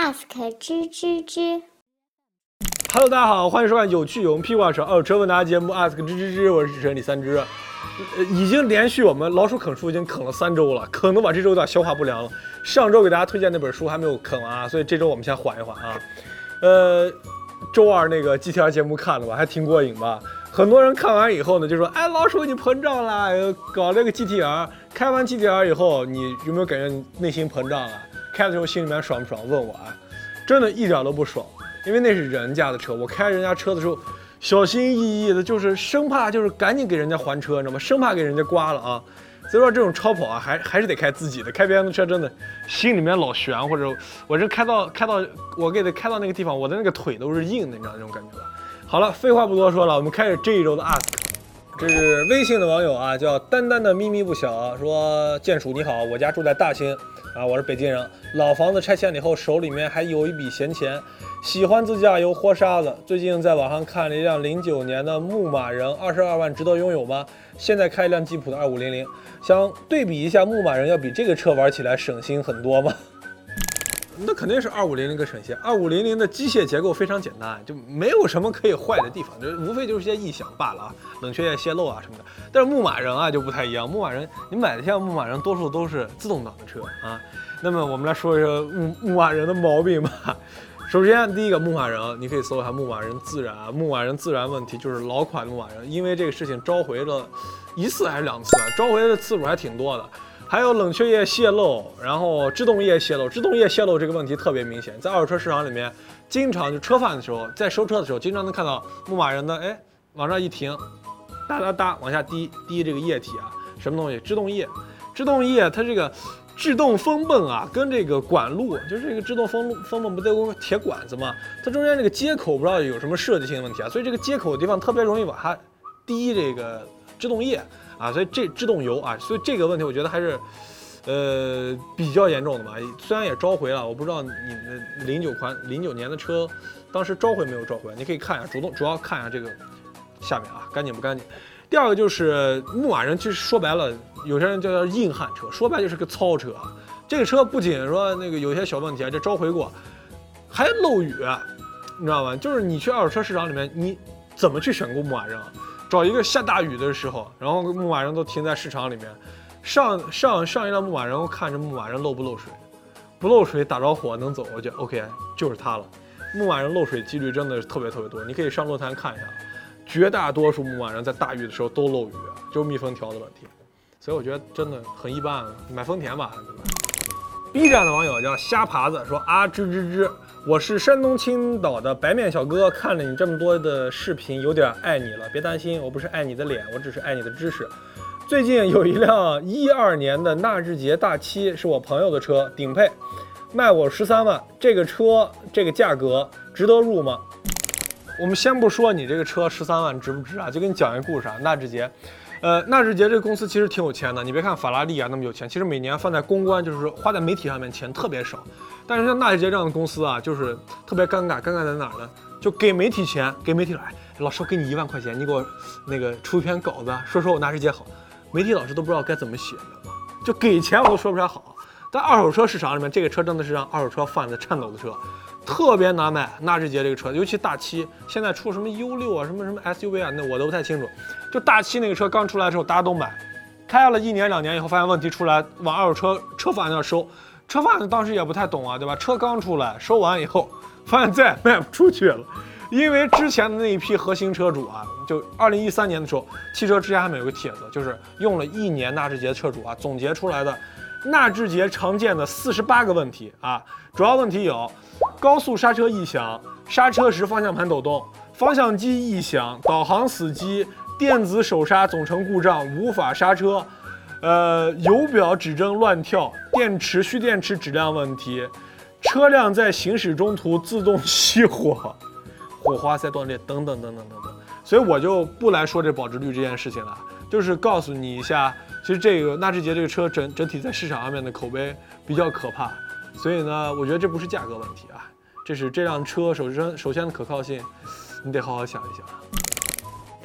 ask 吱吱吱。Hello，大家好，欢迎收看有趣有屁话少二手车问答节目 Ask 吱吱吱，我是主持人李三只。呃，已经连续我们老鼠啃书已经啃了三周了，可能把这周有点消化不良了。上周给大家推荐那本书还没有啃完啊，所以这周我们先缓一缓啊。呃，周二那个 GTR 节目看了吧，还挺过瘾吧？很多人看完以后呢，就说：“哎，老鼠你膨胀了，搞这个 GTR，开完 GTR 以后，你有没有感觉你内心膨胀了？开的时候心里面爽不爽？问我啊，真的一点都不爽。因为那是人家的车，我开人家车的时候，小心翼翼的，就是生怕就是赶紧给人家还车，你知道吗？生怕给人家刮了啊。所以说这种超跑啊，还还是得开自己的，开别人的车真的心里面老悬，或者我这开到开到我给他开到那个地方，我的那个腿都是硬的，你知道那种感觉吧？好了，废话不多说了，我们开始这一周的 ask。这是微信的网友啊，叫丹丹的咪咪不小，说建叔你好，我家住在大兴啊，我是北京人，老房子拆迁了以后，手里面还有一笔闲钱，喜欢自驾游豁沙子。最近在网上看了一辆零九年的牧马人，二十二万值得拥有吗？现在开一辆吉普的二五零零，想对比一下牧马人，要比这个车玩起来省心很多吗？那肯定是二五零零更省心。二五零零的机械结构非常简单，就没有什么可以坏的地方，就无非就是些异响罢了啊，冷却液泄漏啊什么的。但是牧马人啊就不太一样，牧马人你买的像牧马人多数都是自动挡的车啊。那么我们来说一说牧牧马人的毛病吧。首先，第一个牧马人，你可以搜一下牧马人自燃。牧马人自燃问题就是老款牧马人，因为这个事情召回了一次还是两次，召回的次数还挺多的。还有冷却液泄漏，然后制动液泄漏。制动液泄漏这个问题特别明显，在二手车市场里面，经常就车贩的时候，在收车的时候，经常能看到牧马人的，哎，往上一停，哒哒哒往下滴滴这个液体啊，什么东西？制动液。制动液它这个制动风泵啊，跟这个管路，就是这个制动风风泵不都有铁管子吗？它中间这个接口不知道有什么设计性的问题啊，所以这个接口的地方特别容易往下滴这个制动液。啊，所以这制动油啊，所以这个问题我觉得还是，呃，比较严重的吧。虽然也召回了，我不知道你的零九款零九年的车，当时召回没有召回？你可以看一下，主动主要看一下这个下面啊，干净不干净。第二个就是牧马人，其实说白了，有些人叫它硬汉车，说白就是个糙车。这个车不仅说那个有些小问题啊，这召回过，还漏雨，你知道吗？就是你去二手车市场里面，你怎么去选购牧马人啊？找一个下大雨的时候，然后牧马人都停在市场里面，上上上一辆牧马人，我看着牧马人漏不漏水，不漏水打着火能走，我觉得 OK，就是它了。牧马人漏水几率真的是特别特别多，你可以上论坛看一下，绝大多数牧马人在大雨的时候都漏雨，就是密封条的问题。所以我觉得真的很一般，买丰田吧，对吧？B 站的网友叫虾爬子说啊吱吱吱。我是山东青岛的白面小哥，看了你这么多的视频，有点爱你了。别担心，我不是爱你的脸，我只是爱你的知识。最近有一辆一二年的纳智捷大七，是我朋友的车，顶配，卖我十三万。这个车这个价格值得入吗？我们先不说你这个车十三万值不值啊，就给你讲一个故事啊。纳智捷，呃，纳智捷这个公司其实挺有钱的。你别看法拉利啊那么有钱，其实每年放在公关，就是花在媒体上面钱特别少。但是像纳智捷这样的公司啊，就是特别尴尬。尴尬在哪儿呢？就给媒体钱，给媒体来，老师我给你一万块钱，你给我那个出一篇稿子，说说我纳智捷好。媒体老师都不知道该怎么写，你知道吗？就给钱我都说不出来好。在二手车市场里面，这个车真的是让二手车贩子颤抖的车，特别难卖。纳智捷这个车，尤其大七，现在出什么 U 六啊，什么什么 SUV 啊，那我都不太清楚。就大七那个车刚出来的时候，大家都买，开了一年两年以后，发现问题出来，往二手车车贩子那收。车贩子当时也不太懂啊，对吧？车刚出来，收完以后，发现再卖不出去了，因为之前的那一批核心车主啊，就二零一三年的时候，汽车之家上面有个帖子，就是用了一年纳智捷车主啊总结出来的纳智捷常见的四十八个问题啊，主要问题有高速刹车异响、刹车时方向盘抖动、方向机异响、导航死机、电子手刹总成故障、无法刹车。呃，油表指针乱跳，电池蓄电池质量问题，车辆在行驶中途自动熄火，火花塞断裂等等等等等等。所以我就不来说这保值率这件事情了，就是告诉你一下，其实这个纳智捷这个车整整体在市场上面的口碑比较可怕。所以呢，我觉得这不是价格问题啊，这是这辆车首先首先的可靠性，你得好好想一想。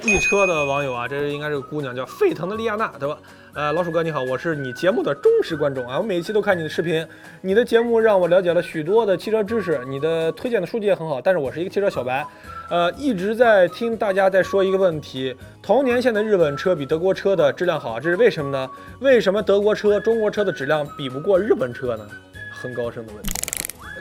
易车的网友啊，这应该是个姑娘，叫沸腾的利亚娜，对吧？呃，老鼠哥你好，我是你节目的忠实观众啊，我每一期都看你的视频，你的节目让我了解了许多的汽车知识，你的推荐的书籍也很好，但是我是一个汽车小白，呃，一直在听大家在说一个问题，同年限的日本车比德国车的质量好，这是为什么呢？为什么德国车、中国车的质量比不过日本车呢？很高深的问题。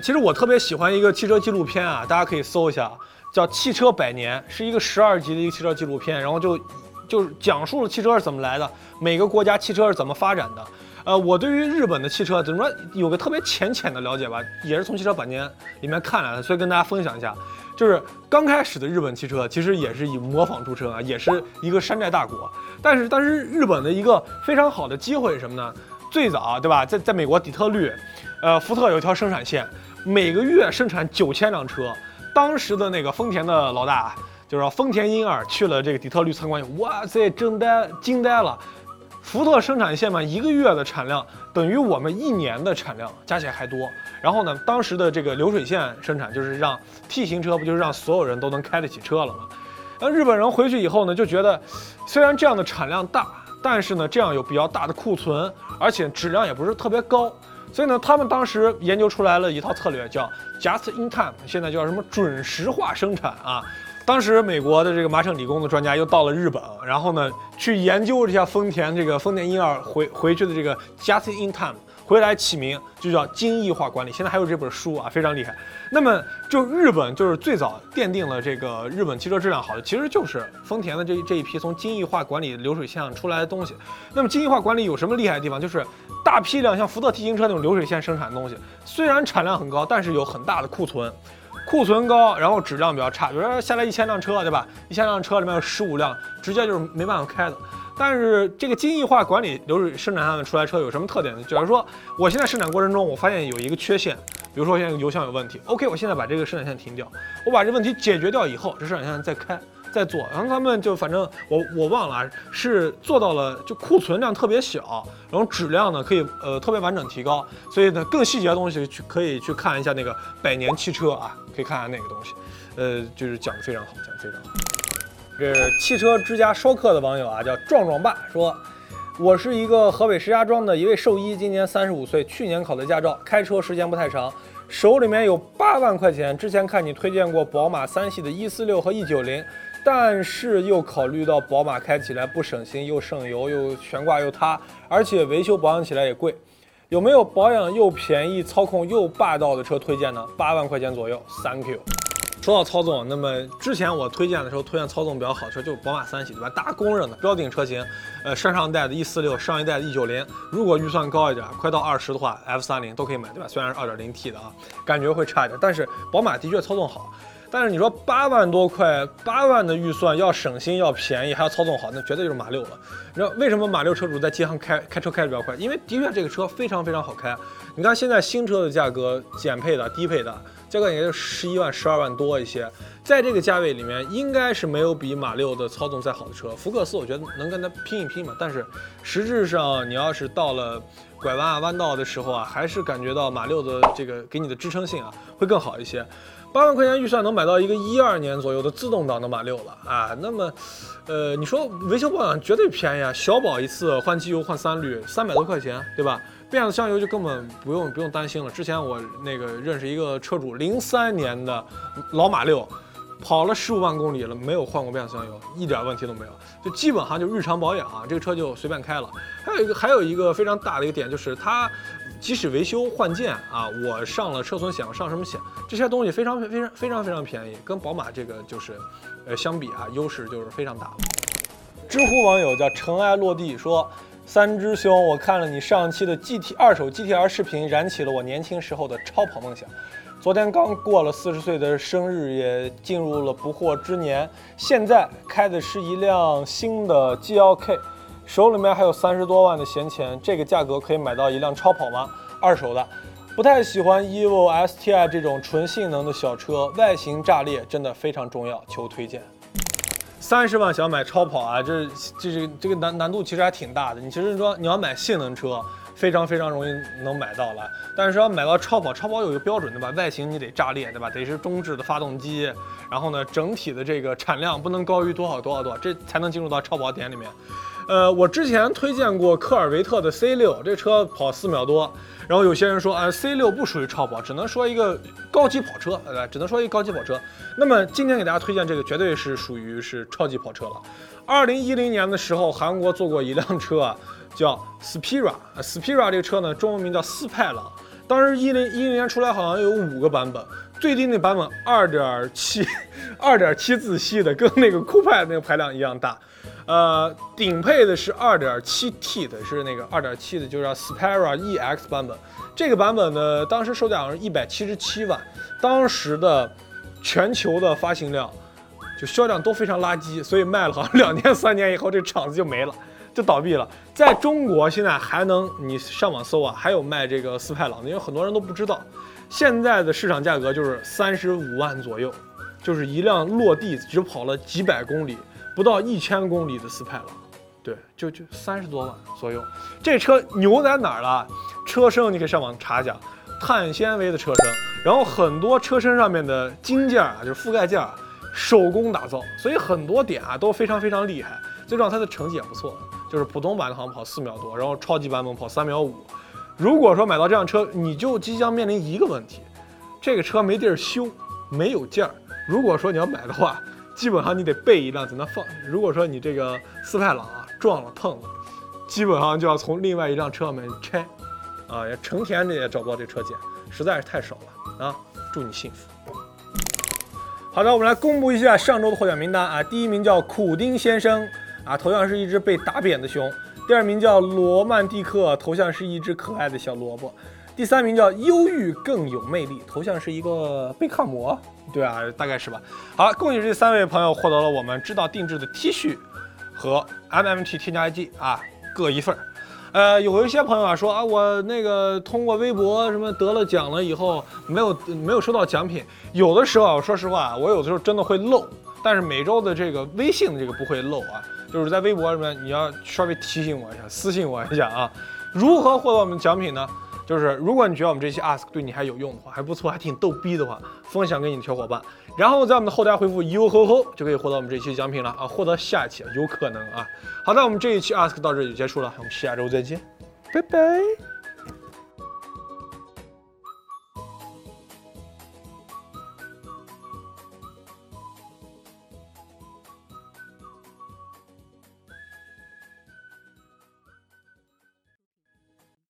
其实我特别喜欢一个汽车纪录片啊，大家可以搜一下，叫《汽车百年》，是一个十二集的一个汽车纪录片，然后就。就是讲述了汽车是怎么来的，每个国家汽车是怎么发展的。呃，我对于日本的汽车怎么说有个特别浅浅的了解吧，也是从汽车百年里面看来的，所以跟大家分享一下。就是刚开始的日本汽车其实也是以模仿著称啊，也是一个山寨大国。但是，但是日本的一个非常好的机会是什么呢？最早对吧，在在美国底特律，呃，福特有一条生产线，每个月生产九千辆车。当时的那个丰田的老大。就是丰田英二去了这个底特律参观，哇塞，惊呆惊呆了！福特生产线嘛，一个月的产量等于我们一年的产量加起来还多。然后呢，当时的这个流水线生产就是让 T 型车，不就是让所有人都能开得起车了吗？那日本人回去以后呢，就觉得虽然这样的产量大，但是呢，这样有比较大的库存，而且质量也不是特别高，所以呢，他们当时研究出来了一套策略，叫 Just in Time，现在叫什么准时化生产啊。当时美国的这个麻省理工的专家又到了日本，然后呢去研究一下丰田这个丰田英二回回去的这个 Just in Time 回来起名就叫精益化管理，现在还有这本书啊，非常厉害。那么就日本就是最早奠定了这个日本汽车质量好的，其实就是丰田的这这一批从精益化管理流水线上出来的东西。那么精益化管理有什么厉害的地方？就是大批量像福特 T 型车那种流水线生产的东西，虽然产量很高，但是有很大的库存。库存高，然后质量比较差。比如说下来一千辆车，对吧？一千辆车里面有十五辆直接就是没办法开的。但是这个精益化管理流水生产上面出来车有什么特点呢？就是说，我现在生产过程中，我发现有一个缺陷，比如说现在油箱有问题。OK，我现在把这个生产线停掉，我把这问题解决掉以后，这生产线再开。再做，然后他们就反正我我忘了啊，是做到了就库存量特别小，然后质量呢可以呃特别完整提高，所以呢更细节的东西去可以去看一下那个百年汽车啊，可以看看那个东西，呃就是讲的非常好，讲的非常好。这汽车之家烧客的网友啊叫壮壮爸说，我是一个河北石家庄的一位兽医，今年三十五岁，去年考的驾照，开车时间不太长，手里面有八万块钱，之前看你推荐过宝马三系的 E 四六和 E 九零。但是又考虑到宝马开起来不省心，又省油，又悬挂又塌，而且维修保养起来也贵，有没有保养又便宜、操控又霸道的车推荐呢？八万块钱左右，Thank you。说到操纵，那么之前我推荐的时候推荐操纵比较好的车就是宝马三系，对吧？大家公认的标顶车型，呃，上上代的 E 四六，上一代的 E 九零，如果预算高一点，快到二十的话，F 三零都可以买，对吧？虽然是二点零 T 的啊，感觉会差一点，但是宝马的确操纵好。但是你说八万多块，八万的预算要省心要便宜还要操纵好，那绝对就是马六了。你知道为什么马六车主在街上开开车开的比较快？因为的确这个车非常非常好开。你看现在新车的价格，减配的、低配的，价格也就十一万、十二万多一些。在这个价位里面，应该是没有比马六的操纵再好的车。福克斯我觉得能跟它拼一拼嘛。但是实质上，你要是到了拐弯啊、弯道的时候啊，还是感觉到马六的这个给你的支撑性啊会更好一些。八万块钱预算能买到一个一二年左右的自动挡的马六了啊，那么，呃，你说维修保养绝对便宜啊，小保一次换机油换三滤三百多块钱，对吧？变速箱油就根本不用不用担心了。之前我那个认识一个车主，零三年的老马六，跑了十五万公里了，没有换过变速箱油，一点问题都没有，就基本上就日常保养啊，这个车就随便开了。还有一个还有一个非常大的一个点就是它。即使维修换件啊，我上了车损险，我上什么险，这些东西非常非常非常非常便宜，跟宝马这个就是，呃，相比啊，优势就是非常大。知乎网友叫尘埃落地说：“三只兄，我看了你上期的 GT 二手 GTR 视频，燃起了我年轻时候的超跑梦想。昨天刚过了四十岁的生日，也进入了不惑之年，现在开的是一辆新的 G L K。”手里面还有三十多万的闲钱，这个价格可以买到一辆超跑吗？二手的，不太喜欢 Evo STI 这种纯性能的小车，外形炸裂，真的非常重要，求推荐。三十万想买超跑啊，这这这这个难难度其实还挺大的。你其实说你要买性能车，非常非常容易能买到了，但是要买到超跑，超跑有一个标准对吧？外形你得炸裂对吧？得是中置的发动机，然后呢，整体的这个产量不能高于多少多少多少，这才能进入到超跑点里面。呃，我之前推荐过科尔维特的 C 六，这车跑四秒多。然后有些人说，啊，C 六不属于超跑，只能说一个高级跑车，呃，只能说一个高级跑车。那么今天给大家推荐这个，绝对是属于是超级跑车了。二零一零年的时候，韩国做过一辆车啊，叫 Spira，Spira 这个车呢，中文名叫斯派朗。当时一零一零年出来，好像有五个版本，最低那版本二点七，二点七自吸的，跟那个酷派那个排量一样大。呃，顶配的是二点七 T 的，是那个二点七的，就叫 Spira EX 版本。这个版本呢，当时售价好像是一百七十七万，当时的全球的发行量就销量都非常垃圾，所以卖了好像两年三年以后，这厂子就没了，就倒闭了。在中国现在还能你上网搜啊，还有卖这个斯派朗的，因为很多人都不知道，现在的市场价格就是三十五万左右，就是一辆落地只跑了几百公里。不到一千公里的斯派朗，对，就就三十多万左右。这车牛在哪儿了？车身你可以上网查一下，碳纤维的车身，然后很多车身上面的金件啊，就是覆盖件，手工打造，所以很多点啊都非常非常厉害。最重要，它的成绩也不错，就是普通版的好像跑四秒多，然后超级版本跑三秒五。如果说买到这辆车，你就即将面临一个问题，这个车没地儿修，没有件儿。如果说你要买的话，基本上你得备一辆在那放。如果说你这个斯派朗啊撞了碰了，基本上就要从另外一辆车上面拆，啊，也成天的也找不到这车件，实在是太少了啊！祝你幸福。好的，我们来公布一下上周的获奖名单啊。第一名叫苦丁先生啊，头像是一只被打扁的熊；第二名叫罗曼蒂克，头像是一只可爱的小萝卜；第三名叫忧郁更有魅力，头像是一个贝克魔。对啊，大概是吧。好，恭喜这三位朋友获得了我们知道定制的 T 恤和 MMT 添加剂啊，各一份儿。呃，有一些朋友啊说啊，我那个通过微博什么得了奖了以后，没有没有收到奖品。有的时候啊，说实话，我有的时候真的会漏，但是每周的这个微信这个不会漏啊，就是在微博里面你要稍微提醒我一下，私信我一下啊。如何获得我们奖品呢？就是如果你觉得我们这期 ask 对你还有用的话，还不错，还挺逗逼的话，分享给你的小伙伴，然后在我们的后台回复哟吼吼，就可以获得我们这期奖品了啊，获得下一期有可能啊。好的，我们这一期 ask 到这里就结束了，我们下周再见，拜拜。